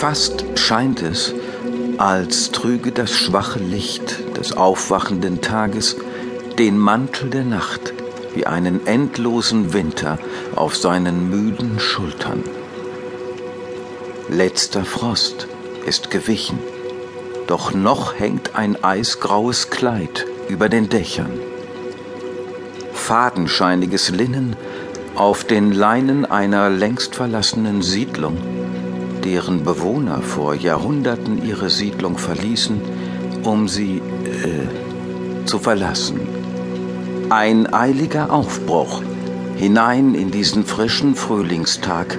Fast scheint es, als trüge das schwache Licht des aufwachenden Tages den Mantel der Nacht wie einen endlosen Winter auf seinen müden Schultern. Letzter Frost ist gewichen, doch noch hängt ein eisgraues Kleid über den Dächern. Fadenscheiniges Linnen auf den Leinen einer längst verlassenen Siedlung, deren Bewohner vor Jahrhunderten ihre Siedlung verließen, um sie äh, zu verlassen. Ein eiliger Aufbruch hinein in diesen frischen Frühlingstag,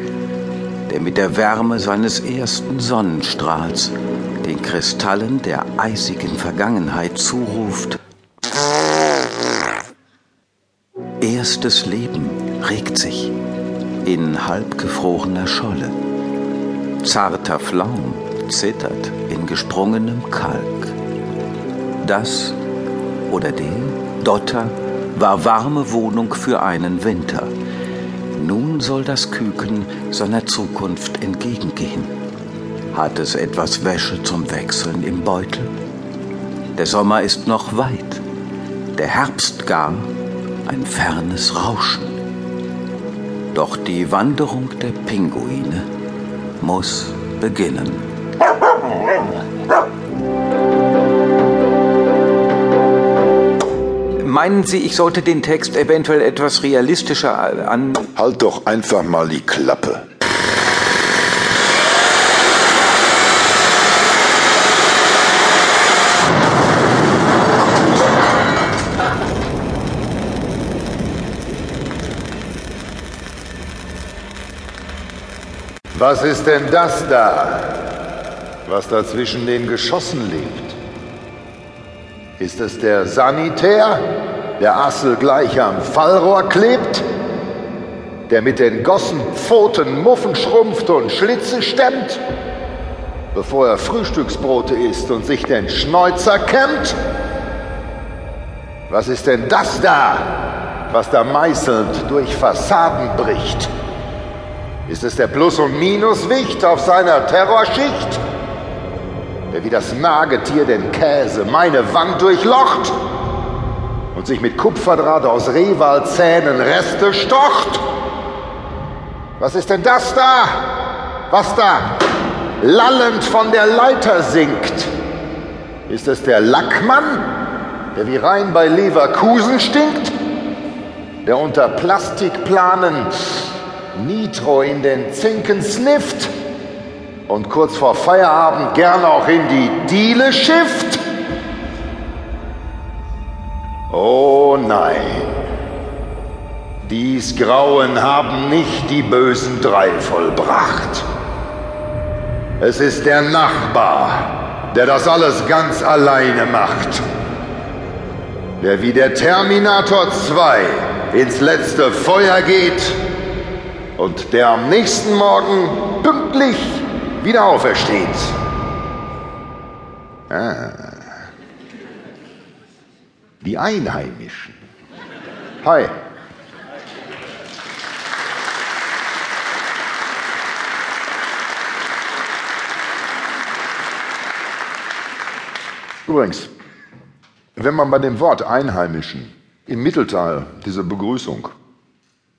der mit der Wärme seines ersten Sonnenstrahls den Kristallen der eisigen Vergangenheit zuruft. Erstes Leben regt sich in halbgefrorener Scholle. Zarter Flaum zittert in gesprungenem Kalk. Das oder der Dotter war warme Wohnung für einen Winter. Nun soll das Küken seiner Zukunft entgegengehen. Hat es etwas Wäsche zum Wechseln im Beutel? Der Sommer ist noch weit, der Herbst gar ein fernes Rauschen. Doch die Wanderung der Pinguine muss beginnen. Meinen Sie, ich sollte den Text eventuell etwas realistischer an... Halt doch einfach mal die Klappe. Was ist denn das da, was da zwischen den Geschossen liegt? Ist es der Sanitär, der Assel gleich am Fallrohr klebt? Der mit den Gossen Pfoten Muffen schrumpft und Schlitze stemmt? Bevor er Frühstücksbrote isst und sich den Schnäuzer kämmt? Was ist denn das da, was da meißelnd durch Fassaden bricht? Ist es der Plus- und Minuswicht auf seiner Terrorschicht? Der wie das Nagetier den Käse meine Wand durchlocht und sich mit Kupferdraht aus Rehwalzähnen Reste stocht? Was ist denn das da? Was da lallend von der Leiter sinkt? Ist es der Lackmann, der wie rein bei Leverkusen stinkt? Der unter Plastikplanen Nitro in den Zinken snifft und kurz vor Feierabend gern auch in die Diele schifft? Oh nein, dies Grauen haben nicht die bösen drei vollbracht. Es ist der Nachbar, der das alles ganz alleine macht. Der wie der Terminator 2 ins letzte Feuer geht und der am nächsten Morgen pünktlich wieder aufersteht. Ah. Die Einheimischen. Hi. Übrigens, wenn man bei dem Wort Einheimischen im Mittelteil diese Begrüßung,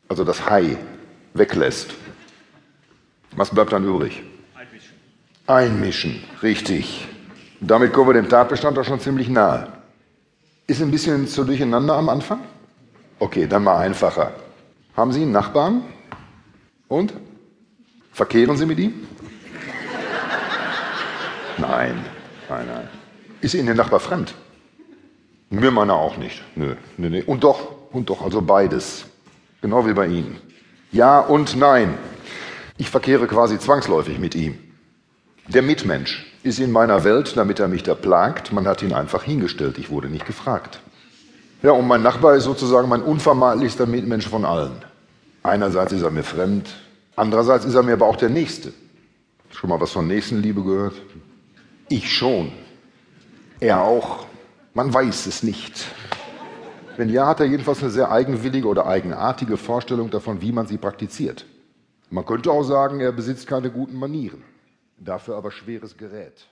also das Hi, weglässt, was bleibt dann übrig? Einmischen. Einmischen, richtig. Damit kommen wir dem Tatbestand auch schon ziemlich nahe. Ist ein bisschen zu durcheinander am Anfang? Okay, dann mal einfacher. Haben Sie einen Nachbarn? Und? Verkehren Sie mit ihm? Nein, nein, nein. Ist Ihnen der Nachbar fremd? Mir meiner auch nicht. Nö, nö, nö. Und doch, und doch, also beides. Genau wie bei Ihnen. Ja und nein. Ich verkehre quasi zwangsläufig mit ihm. Der Mitmensch ist in meiner Welt, damit er mich da plagt. Man hat ihn einfach hingestellt. Ich wurde nicht gefragt. Ja, und mein Nachbar ist sozusagen mein unvermeidlichster Mitmensch von allen. Einerseits ist er mir fremd, andererseits ist er mir aber auch der Nächste. Schon mal was von Nächstenliebe gehört? Ich schon. Er auch. Man weiß es nicht. Wenn ja, hat er jedenfalls eine sehr eigenwillige oder eigenartige Vorstellung davon, wie man sie praktiziert. Man könnte auch sagen, er besitzt keine guten Manieren. Dafür aber schweres Gerät.